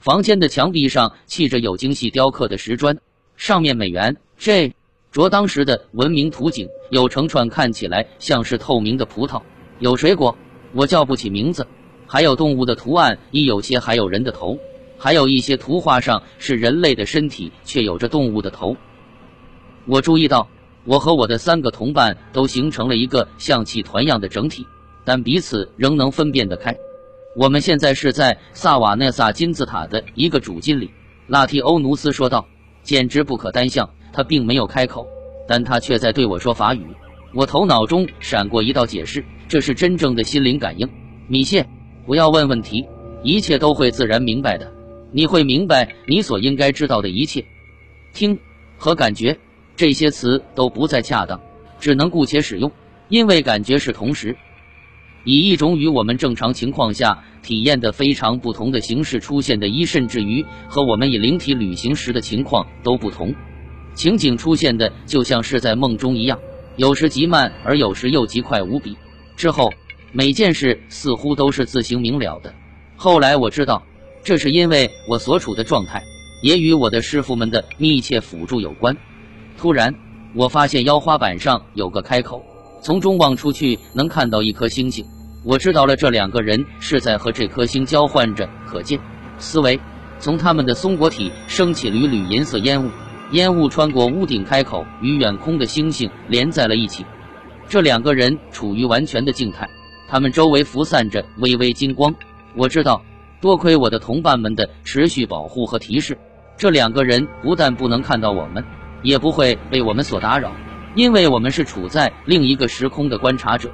房间的墙壁上砌着有精细雕刻的石砖，上面美元 J 着当时的文明图景，有成串看起来像是透明的葡萄，有水果，我叫不起名字，还有动物的图案，亦有些还有人的头，还有一些图画上是人类的身体，却有着动物的头。我注意到，我和我的三个同伴都形成了一个像气团样的整体，但彼此仍能分辨得开。我们现在是在萨瓦纳萨金字塔的一个主金里，拉提欧努斯说道：“简直不可单向。”他并没有开口，但他却在对我说法语。我头脑中闪过一道解释：这是真正的心灵感应。米谢，不要问问题，一切都会自然明白的。你会明白你所应该知道的一切。听和感觉这些词都不再恰当，只能姑且使用，因为感觉是同时。以一种与我们正常情况下体验的非常不同的形式出现的一，甚至于和我们以灵体旅行时的情况都不同。情景出现的就像是在梦中一样，有时极慢，而有时又极快无比。之后每件事似乎都是自行明了的。后来我知道，这是因为我所处的状态也与我的师傅们的密切辅助有关。突然，我发现腰花板上有个开口。从中望出去，能看到一颗星星。我知道了，这两个人是在和这颗星交换着可见思维。从他们的松果体升起缕缕银色烟雾，烟雾穿过屋顶开口，与远空的星星连在了一起。这两个人处于完全的静态，他们周围浮散着微微金光。我知道，多亏我的同伴们的持续保护和提示，这两个人不但不能看到我们，也不会被我们所打扰。因为我们是处在另一个时空的观察者，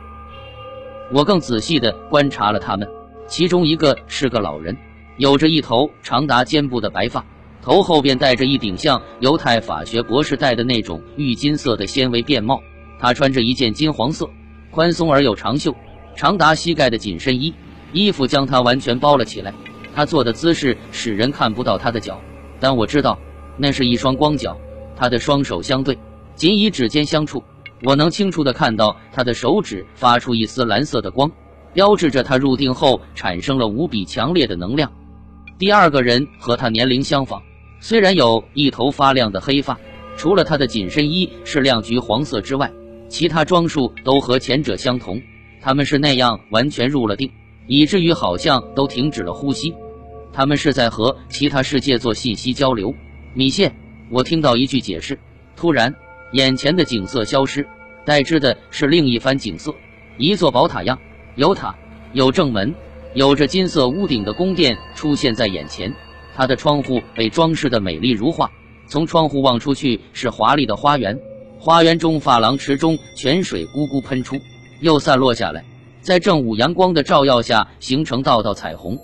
我更仔细地观察了他们。其中一个是个老人，有着一头长达肩部的白发，头后边戴着一顶像犹太法学博士戴的那种玉金色的纤维便帽。他穿着一件金黄色、宽松而又长袖、长达膝盖的紧身衣，衣服将他完全包了起来。他坐的姿势使人看不到他的脚，但我知道那是一双光脚。他的双手相对。仅以指尖相触，我能清楚地看到他的手指发出一丝蓝色的光，标志着他入定后产生了无比强烈的能量。第二个人和他年龄相仿，虽然有一头发亮的黑发，除了他的紧身衣是亮橘黄色之外，其他装束都和前者相同。他们是那样完全入了定，以至于好像都停止了呼吸。他们是在和其他世界做信息交流。米线，我听到一句解释，突然。眼前的景色消失，代之的是另一番景色。一座宝塔样，有塔，有正门，有着金色屋顶的宫殿出现在眼前。它的窗户被装饰的美丽如画，从窗户望出去是华丽的花园。花园中珐琅池中泉水咕咕喷出，又散落下来，在正午阳光的照耀下形成道道彩虹。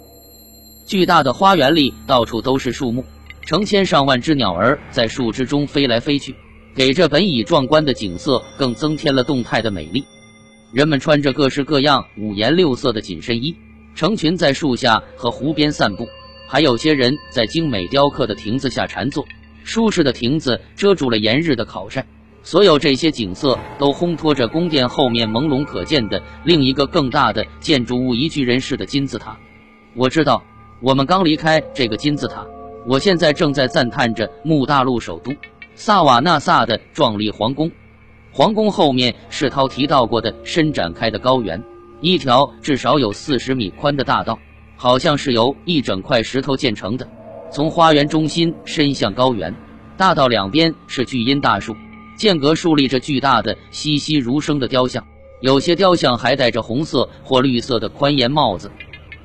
巨大的花园里到处都是树木，成千上万只鸟儿在树枝中飞来飞去。给这本已壮观的景色更增添了动态的美丽。人们穿着各式各样、五颜六色的紧身衣，成群在树下和湖边散步。还有些人在精美雕刻的亭子下禅坐，舒适的亭子遮住了炎日的烤晒。所有这些景色都烘托着宫殿后面朦胧可见的另一个更大的建筑物——一巨人式的金字塔。我知道，我们刚离开这个金字塔，我现在正在赞叹着穆大陆首都。萨瓦纳萨的壮丽皇宫，皇宫后面是涛提到过的伸展开的高原，一条至少有四十米宽的大道，好像是由一整块石头建成的，从花园中心伸向高原。大道两边是巨阴大树，间隔竖立着巨大的淅淅如声的雕像，有些雕像还戴着红色或绿色的宽檐帽子。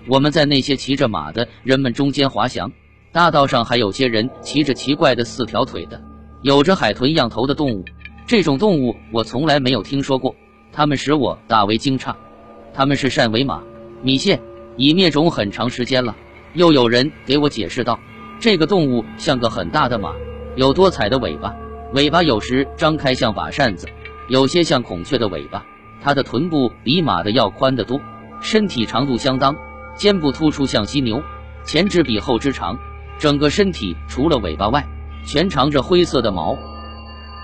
我们在那些骑着马的人们中间滑翔，大道上还有些人骑着奇怪的四条腿的。有着海豚样头的动物，这种动物我从来没有听说过，它们使我大为惊诧。它们是扇尾马，米线已灭种很长时间了。又有人给我解释道，这个动物像个很大的马，有多彩的尾巴，尾巴有时张开像把扇子，有些像孔雀的尾巴。它的臀部比马的要宽得多，身体长度相当，肩部突出像犀牛，前肢比后肢长，整个身体除了尾巴外。全长着灰色的毛，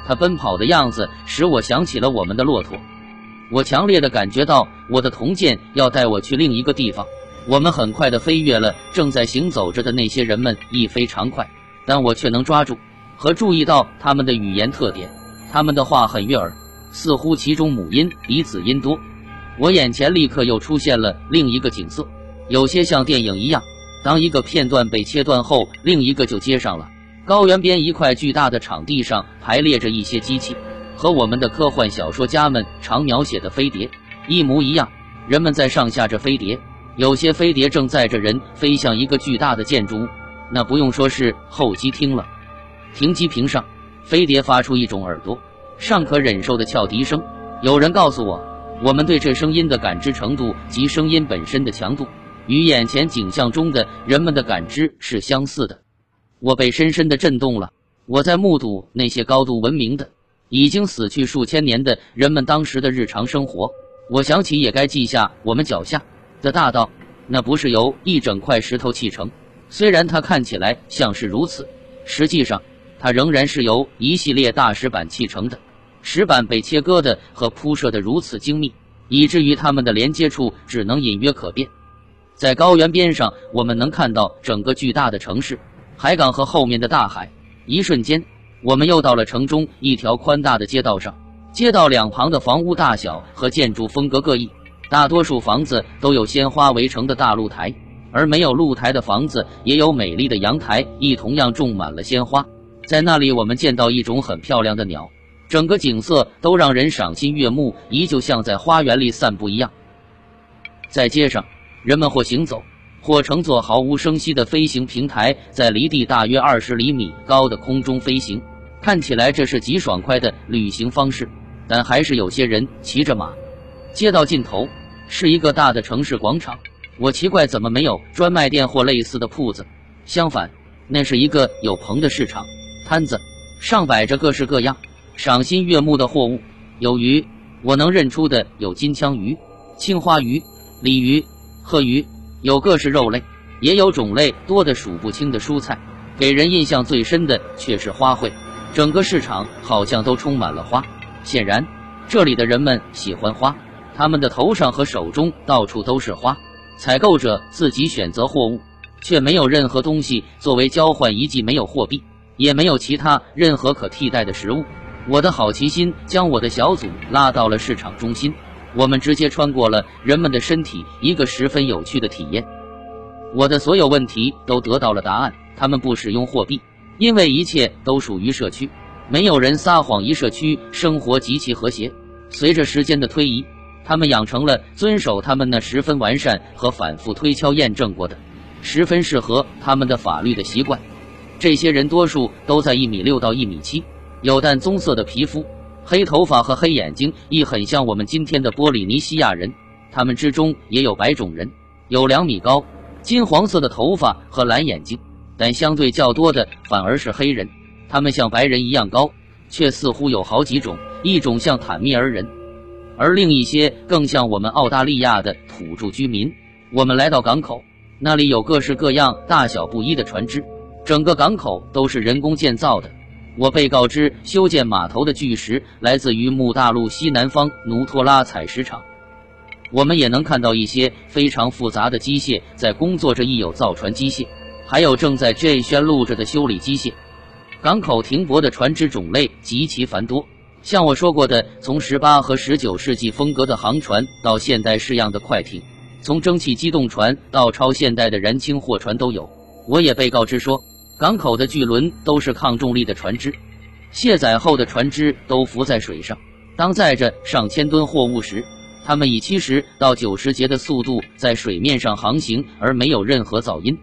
它奔跑的样子使我想起了我们的骆驼。我强烈的感觉到我的铜剑要带我去另一个地方，我们很快的飞越了正在行走着的那些人们，一飞长快，但我却能抓住和注意到他们的语言特点。他们的话很悦耳，似乎其中母音比子音多。我眼前立刻又出现了另一个景色，有些像电影一样。当一个片段被切断后，另一个就接上了。高原边一块巨大的场地上排列着一些机器，和我们的科幻小说家们常描写的飞碟一模一样。人们在上下着飞碟，有些飞碟正载着人飞向一个巨大的建筑物，那不用说是候机厅了。停机坪上。飞碟发出一种耳朵尚可忍受的翘笛声。有人告诉我，我们对这声音的感知程度及声音本身的强度，与眼前景象中的人们的感知是相似的。我被深深的震动了。我在目睹那些高度文明的、已经死去数千年的人们当时的日常生活。我想起也该记下我们脚下的大道，那不是由一整块石头砌成，虽然它看起来像是如此，实际上。它仍然是由一系列大石板砌成的，石板被切割的和铺设的如此精密，以至于它们的连接处只能隐约可辨。在高原边上，我们能看到整个巨大的城市、海港和后面的大海。一瞬间，我们又到了城中一条宽大的街道上。街道两旁的房屋大小和建筑风格各异，大多数房子都有鲜花围成的大露台，而没有露台的房子也有美丽的阳台，亦同样种满了鲜花。在那里，我们见到一种很漂亮的鸟，整个景色都让人赏心悦目，依旧像在花园里散步一样。在街上，人们或行走，或乘坐毫无声息的飞行平台，在离地大约二十厘米高的空中飞行，看起来这是极爽快的旅行方式。但还是有些人骑着马。街道尽头是一个大的城市广场，我奇怪怎么没有专卖店或类似的铺子，相反，那是一个有棚的市场。摊子上摆着各式各样赏心悦目的货物，有鱼，我能认出的有金枪鱼、青花鱼、鲤鱼、鹤鱼，有各式肉类，也有种类多的数不清的蔬菜。给人印象最深的却是花卉，整个市场好像都充满了花。显然，这里的人们喜欢花，他们的头上和手中到处都是花。采购者自己选择货物，却没有任何东西作为交换，遗迹没有货币。也没有其他任何可替代的食物。我的好奇心将我的小组拉到了市场中心，我们直接穿过了人们的身体，一个十分有趣的体验。我的所有问题都得到了答案。他们不使用货币，因为一切都属于社区，没有人撒谎。一社区生活极其和谐。随着时间的推移，他们养成了遵守他们那十分完善和反复推敲验证过的、十分适合他们的法律的习惯。这些人多数都在一米六到一米七，有淡棕色的皮肤，黑头发和黑眼睛，亦很像我们今天的波利尼西亚人。他们之中也有白种人，有两米高、金黄色的头发和蓝眼睛，但相对较多的反而是黑人。他们像白人一样高，却似乎有好几种，一种像坦米尔人，而另一些更像我们澳大利亚的土著居民。我们来到港口，那里有各式各样、大小不一的船只。整个港口都是人工建造的。我被告知，修建码头的巨石来自于木大陆西南方努托拉采石场。我们也能看到一些非常复杂的机械在工作着，亦有造船机械，还有正在 J 宣录着的修理机械。港口停泊的船只种类极其繁多，像我说过的，从十八和十九世纪风格的航船到现代式样的快艇，从蒸汽机动船到超现代的燃氢货船都有。我也被告知说。港口的巨轮都是抗重力的船只，卸载后的船只都浮在水上。当载着上千吨货物时，他们以七十到九十节的速度在水面上航行，而没有任何噪音。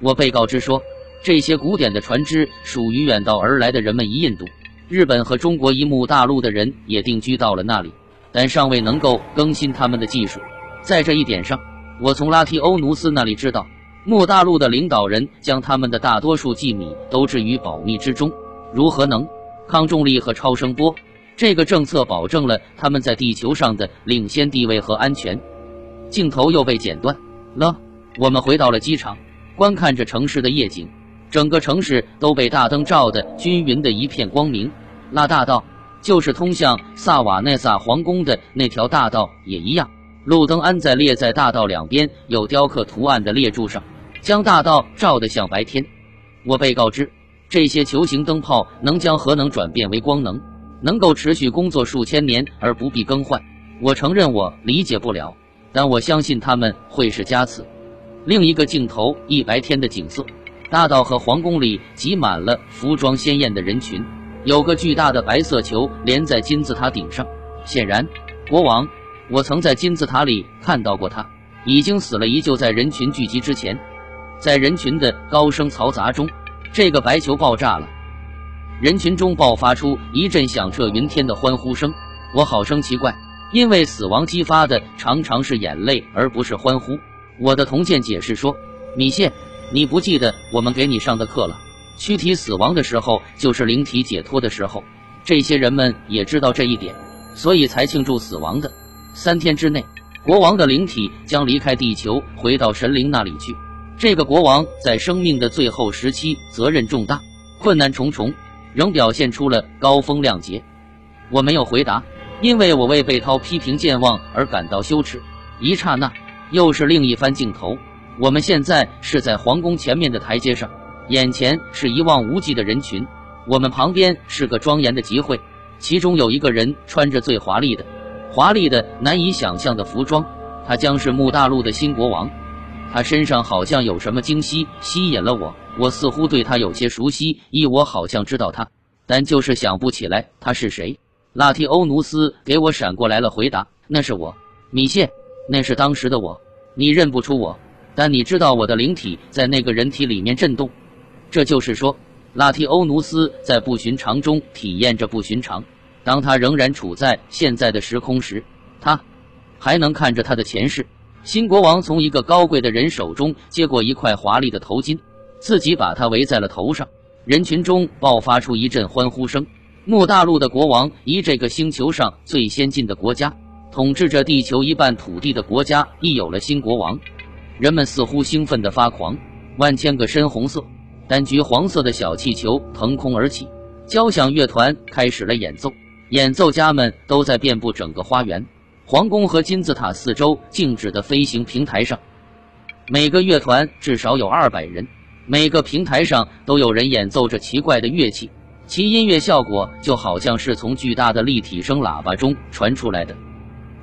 我被告知说，这些古典的船只属于远道而来的人们。一印度、日本和中国一幕大陆的人也定居到了那里，但尚未能够更新他们的技术。在这一点上，我从拉提欧努斯那里知道。莫大陆的领导人将他们的大多数机密都置于保密之中。如何能抗重力和超声波？这个政策保证了他们在地球上的领先地位和安全。镜头又被剪断了。我们回到了机场，观看着城市的夜景。整个城市都被大灯照得均匀的一片光明。那大道就是通向萨瓦内萨皇宫的那条大道，也一样。路灯安在列在大道两边有雕刻图案的列柱上，将大道照得像白天。我被告知，这些球形灯泡能将核能转变为光能，能够持续工作数千年而不必更换。我承认我理解不了，但我相信他们会是佳词。另一个镜头，一白天的景色，大道和皇宫里挤满了服装鲜艳的人群，有个巨大的白色球连在金字塔顶上。显然，国王，我曾在金字塔里看到过他，已经死了。依旧在人群聚集之前。在人群的高声嘈杂中，这个白球爆炸了，人群中爆发出一阵响彻云天的欢呼声。我好生奇怪，因为死亡激发的常常是眼泪，而不是欢呼。我的同剑解释说：“米谢，你不记得我们给你上的课了？躯体死亡的时候，就是灵体解脱的时候。这些人们也知道这一点，所以才庆祝死亡的。三天之内，国王的灵体将离开地球，回到神灵那里去。”这个国王在生命的最后时期，责任重大，困难重重，仍表现出了高风亮节。我没有回答，因为我为被涛批评健忘而感到羞耻。一刹那，又是另一番镜头。我们现在是在皇宫前面的台阶上，眼前是一望无际的人群，我们旁边是个庄严的集会，其中有一个人穿着最华丽的、华丽的难以想象的服装，他将是木大陆的新国王。他身上好像有什么惊喜吸引了我，我似乎对他有些熟悉，一我好像知道他，但就是想不起来他是谁。拉提欧努斯给我闪过来了回答：“那是我，米谢，那是当时的我。你认不出我，但你知道我的灵体在那个人体里面震动。这就是说，拉提欧努斯在不寻常中体验着不寻常。当他仍然处在现在的时空时，他还能看着他的前世。”新国王从一个高贵的人手中接过一块华丽的头巾，自己把它围在了头上。人群中爆发出一阵欢呼声。木大陆的国王，一这个星球上最先进的国家，统治着地球一半土地的国家，亦有了新国王。人们似乎兴奋得发狂。万千个深红色、但橘黄色的小气球腾空而起，交响乐团开始了演奏，演奏家们都在遍布整个花园。皇宫和金字塔四周静止的飞行平台上，每个乐团至少有二百人。每个平台上都有人演奏着奇怪的乐器，其音乐效果就好像是从巨大的立体声喇叭中传出来的。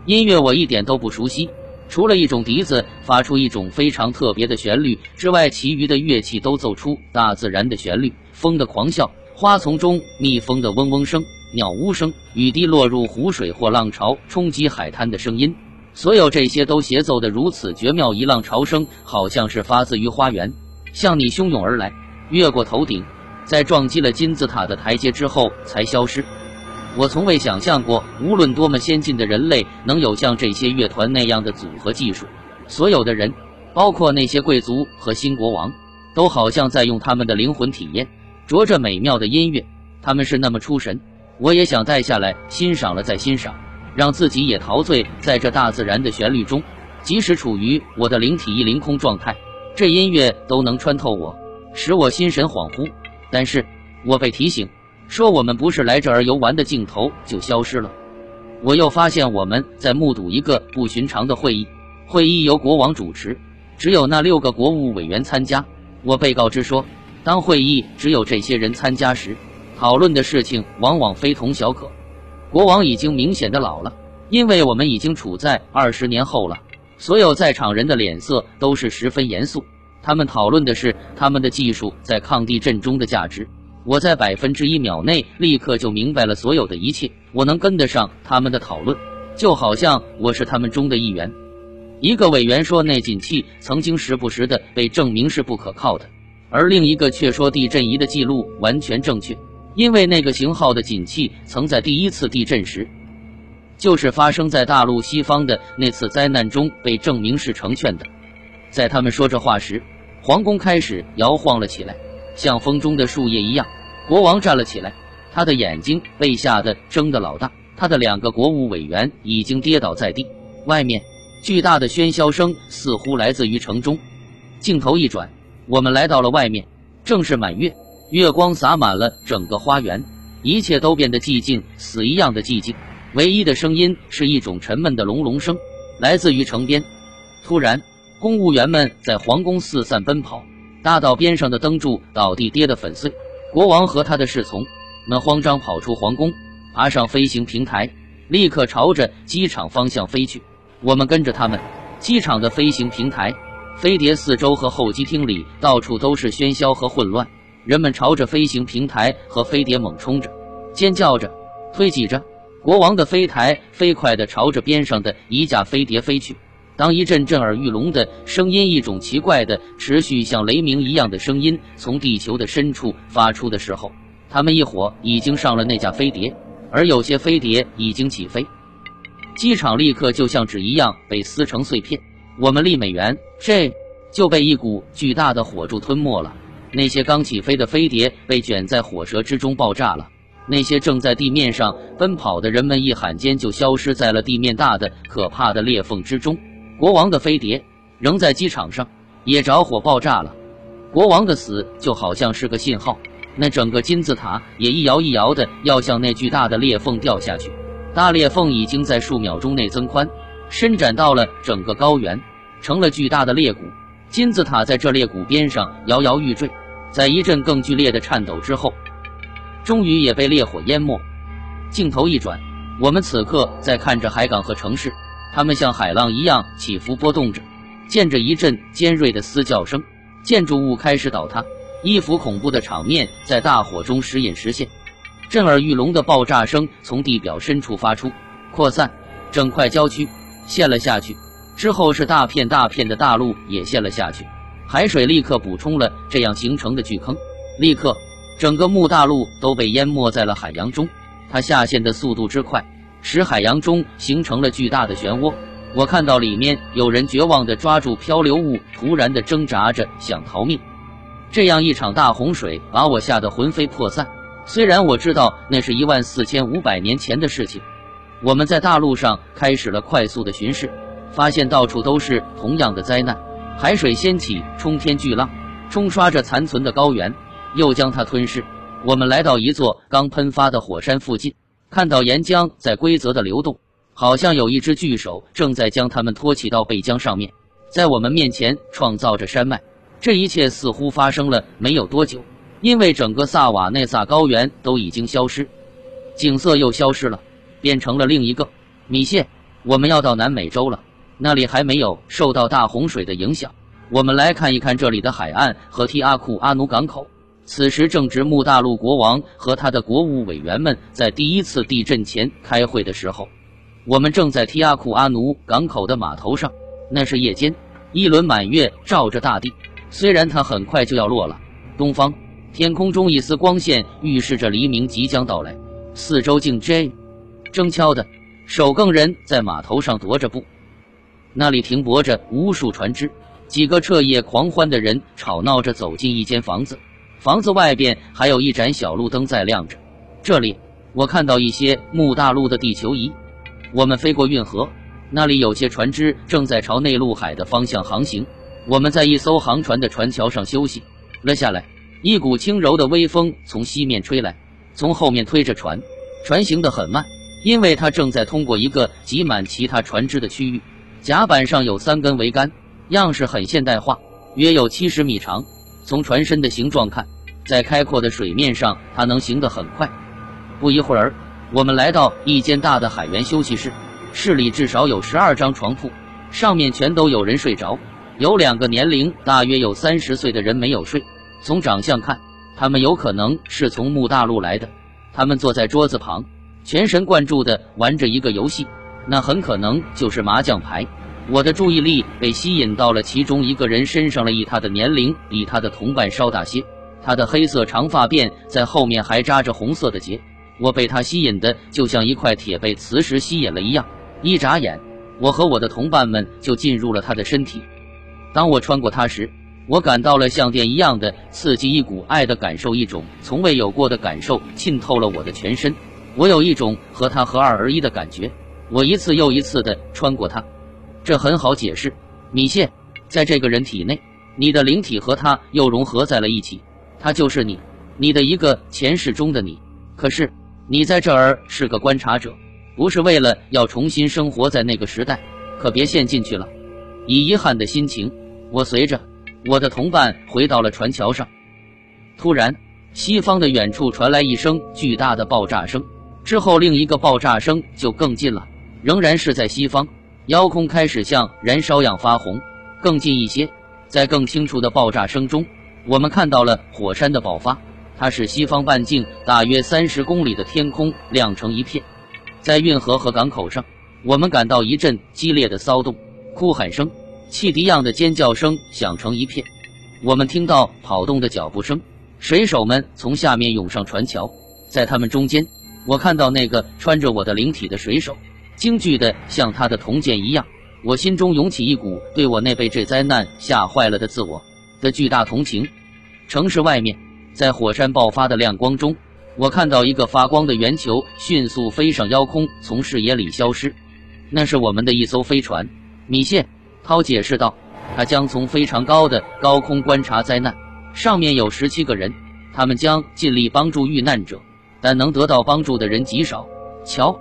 音乐我一点都不熟悉，除了一种笛子发出一种非常特别的旋律之外，其余的乐器都奏出大自然的旋律：风的狂笑，花丛中蜜蜂的嗡嗡声。鸟呜声、雨滴落入湖水或浪潮冲击海滩的声音，所有这些都协奏得如此绝妙。一浪潮声好像是发自于花园，向你汹涌而来，越过头顶，在撞击了金字塔的台阶之后才消失。我从未想象过，无论多么先进的人类，能有像这些乐团那样的组合技术。所有的人，包括那些贵族和新国王，都好像在用他们的灵魂体验，着着美妙的音乐。他们是那么出神。我也想带下来欣赏了再欣赏，让自己也陶醉在这大自然的旋律中，即使处于我的灵体一凌空状态，这音乐都能穿透我，使我心神恍惚。但是，我被提醒说我们不是来这儿游玩的，镜头就消失了。我又发现我们在目睹一个不寻常的会议，会议由国王主持，只有那六个国务委员参加。我被告知说，当会议只有这些人参加时。讨论的事情往往非同小可。国王已经明显的老了，因为我们已经处在二十年后了。所有在场人的脸色都是十分严肃。他们讨论的是他们的技术在抗地震中的价值。我在百分之一秒内立刻就明白了所有的一切。我能跟得上他们的讨论，就好像我是他们中的一员。一个委员说，内景器曾经时不时的被证明是不可靠的，而另一个却说地震仪的记录完全正确。因为那个型号的锦器曾在第一次地震时，就是发生在大陆西方的那次灾难中被证明是成全的。在他们说这话时，皇宫开始摇晃了起来，像风中的树叶一样。国王站了起来，他的眼睛被吓得睁得老大。他的两个国务委员已经跌倒在地。外面巨大的喧嚣声似乎来自于城中。镜头一转，我们来到了外面，正是满月。月光洒满了整个花园，一切都变得寂静，死一样的寂静。唯一的声音是一种沉闷的隆隆声，来自于城边。突然，公务员们在皇宫四散奔跑，大道边上的灯柱倒地跌得粉碎。国王和他的侍从们慌张跑出皇宫，爬上飞行平台，立刻朝着机场方向飞去。我们跟着他们。机场的飞行平台、飞碟四周和候机厅里到处都是喧嚣和混乱，人们朝着飞行平台和飞碟猛冲着，尖叫着，推挤着。国王的飞台飞快地朝着边上的一架飞碟飞去。当一阵震耳欲聋的声音，一种奇怪的、持续像雷鸣一样的声音从地球的深处发出的时候，他们一伙已经上了那架飞碟，而有些飞碟已经起飞。机场立刻就像纸一样被撕成碎片，我们立美元这就被一股巨大的火柱吞没了。那些刚起飞的飞碟被卷在火舌之中爆炸了。那些正在地面上奔跑的人们一喊间就消失在了地面大的可怕的裂缝之中。国王的飞碟仍在机场上，也着火爆炸了。国王的死就好像是个信号，那整个金字塔也一摇一摇的要向那巨大的裂缝掉下去。大裂缝已经在数秒钟内增宽，伸展到了整个高原，成了巨大的裂谷。金字塔在这裂谷边上摇摇欲坠，在一阵更剧烈的颤抖之后，终于也被烈火淹没。镜头一转，我们此刻在看着海港和城市，它们像海浪一样起伏波动着。见着一阵尖锐的嘶叫声，建筑物开始倒塌，一幅恐怖的场面在大火中时隐时现。震耳欲聋的爆炸声从地表深处发出，扩散，整块郊区陷了下去。之后是大片大片的大陆也陷了下去，海水立刻补充了这样形成的巨坑。立刻，整个木大陆都被淹没在了海洋中。它下陷的速度之快，使海洋中形成了巨大的漩涡。我看到里面有人绝望地抓住漂流物，突然地挣扎着想逃命。这样一场大洪水把我吓得魂飞魄散。虽然我知道那是一万四千五百年前的事情，我们在大陆上开始了快速的巡视，发现到处都是同样的灾难。海水掀起冲天巨浪，冲刷着残存的高原，又将它吞噬。我们来到一座刚喷发的火山附近，看到岩浆在规则的流动，好像有一只巨手正在将它们托起到背浆上面，在我们面前创造着山脉。这一切似乎发生了没有多久。因为整个萨瓦内萨高原都已经消失，景色又消失了，变成了另一个米线。我们要到南美洲了，那里还没有受到大洪水的影响。我们来看一看这里的海岸和提阿库阿努港口。此时正值穆大陆国王和他的国务委员们在第一次地震前开会的时候。我们正在提阿库阿努港口的码头上，那是夜间，一轮满月照着大地。虽然它很快就要落了，东方。天空中一丝光线预示着黎明即将到来，四周静 J，铮锹的守更人在码头上踱着步，那里停泊着无数船只，几个彻夜狂欢的人吵闹着走进一间房子，房子外边还有一盏小路灯在亮着。这里我看到一些木大陆的地球仪。我们飞过运河，那里有些船只正在朝内陆海的方向航行。我们在一艘航船的船桥上休息了下来。一股轻柔的微风从西面吹来，从后面推着船，船行得很慢，因为它正在通过一个挤满其他船只的区域。甲板上有三根桅杆，样式很现代化，约有七十米长。从船身的形状看，在开阔的水面上，它能行得很快。不一会儿，我们来到一间大的海员休息室，室里至少有十二张床铺，上面全都有人睡着，有两个年龄大约有三十岁的人没有睡。从长相看，他们有可能是从木大陆来的。他们坐在桌子旁，全神贯注地玩着一个游戏，那很可能就是麻将牌。我的注意力被吸引到了其中一个人身上了，以他的年龄比他的同伴稍大些，他的黑色长发辫在后面还扎着红色的结。我被他吸引的就像一块铁被磁石吸引了一样，一眨眼，我和我的同伴们就进入了他的身体。当我穿过他时，我感到了像电一样的刺激，一股爱的感受，一种从未有过的感受浸透了我的全身。我有一种和他合二而一的感觉。我一次又一次地穿过它，这很好解释。米线，在这个人体内，你的灵体和他又融合在了一起，他就是你，你的一个前世中的你。可是你在这儿是个观察者，不是为了要重新生活在那个时代。可别陷进去了。以遗憾的心情，我随着我的同伴回到了船桥上。突然，西方的远处传来一声巨大的爆炸声，之后另一个爆炸声就更近了，仍然是在西方。遥空开始像燃烧样发红，更近一些，在更清楚的爆炸声中，我们看到了火山的爆发。它使西方半径大约三十公里的天空亮成一片。在运河和港口上，我们感到一阵激烈的骚动，哭喊声、汽笛样的尖叫声响成一片。我们听到跑动的脚步声，水手们从下面涌上船桥，在他们中间，我看到那个穿着我的灵体的水手。惊惧的像他的铜剑一样，我心中涌起一股对我那被这灾难吓坏了的自我的巨大同情。城市外面，在火山爆发的亮光中，我看到一个发光的圆球迅速飞上腰空，从视野里消失。那是我们的一艘飞船。米谢涛解释道：“他将从非常高的高空观察灾难，上面有十七个人，他们将尽力帮助遇难者，但能得到帮助的人极少。瞧。”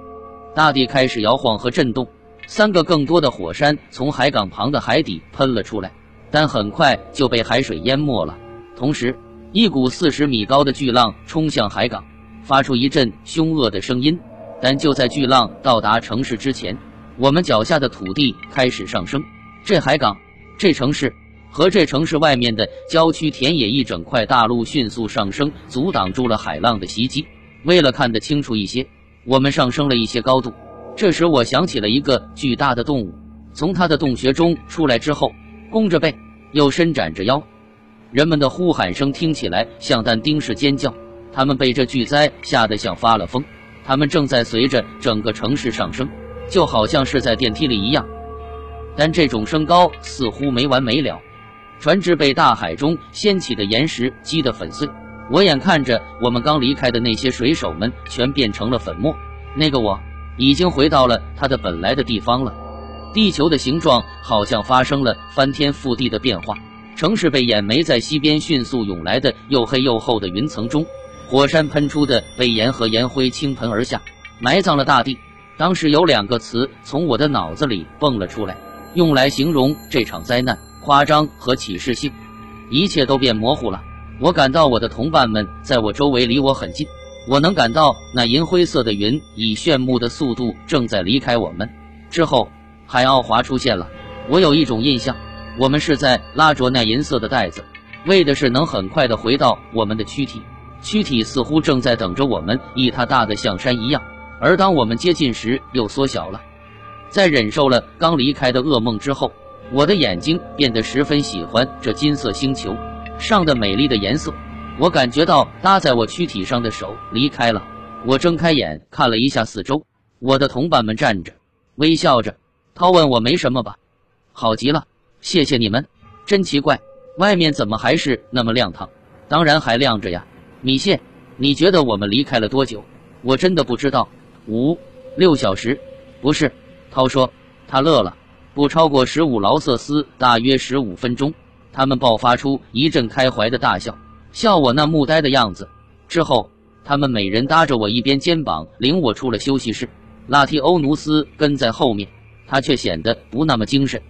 大地开始摇晃和震动，三个更多的火山从海港旁的海底喷了出来，但很快就被海水淹没了。同时，一股四十米高的巨浪冲向海港，发出一阵凶恶的声音。但就在巨浪到达城市之前，我们脚下的土地开始上升。这海港、这城市和这城市外面的郊区田野一整块大陆迅速上升，阻挡住了海浪的袭击。为了看得清楚一些。我们上升了一些高度，这时我想起了一个巨大的动物，从它的洞穴中出来之后，弓着背，又伸展着腰。人们的呼喊声听起来像但丁式尖叫，他们被这巨灾吓得像发了疯。他们正在随着整个城市上升，就好像是在电梯里一样。但这种升高似乎没完没了，船只被大海中掀起的岩石击得粉碎。我眼看着我们刚离开的那些水手们全变成了粉末，那个我已经回到了他的本来的地方了。地球的形状好像发生了翻天覆地的变化，城市被掩埋在西边迅速涌来的又黑又厚的云层中，火山喷出的被盐和盐灰倾盆而下，埋葬了大地。当时有两个词从我的脑子里蹦了出来，用来形容这场灾难：夸张和启示性。一切都变模糊了。我感到我的同伴们在我周围，离我很近。我能感到那银灰色的云以炫目的速度正在离开我们。之后，海奥华出现了。我有一种印象，我们是在拉着那银色的袋子，为的是能很快的回到我们的躯体。躯体似乎正在等着我们，以它大的像山一样。而当我们接近时，又缩小了。在忍受了刚离开的噩梦之后，我的眼睛变得十分喜欢这金色星球。上的美丽的颜色，我感觉到搭在我躯体上的手离开了。我睁开眼看了一下四周，我的同伴们站着，微笑着。涛问我没什么吧？好极了，谢谢你们。真奇怪，外面怎么还是那么亮堂？当然还亮着呀。米线，你觉得我们离开了多久？我真的不知道。五六小时？不是。涛说，他乐了，不超过十五劳瑟斯，大约十五分钟。他们爆发出一阵开怀的大笑，笑我那木呆的样子。之后，他们每人搭着我一边肩膀，领我出了休息室。拉提欧努斯跟在后面，他却显得不那么精神。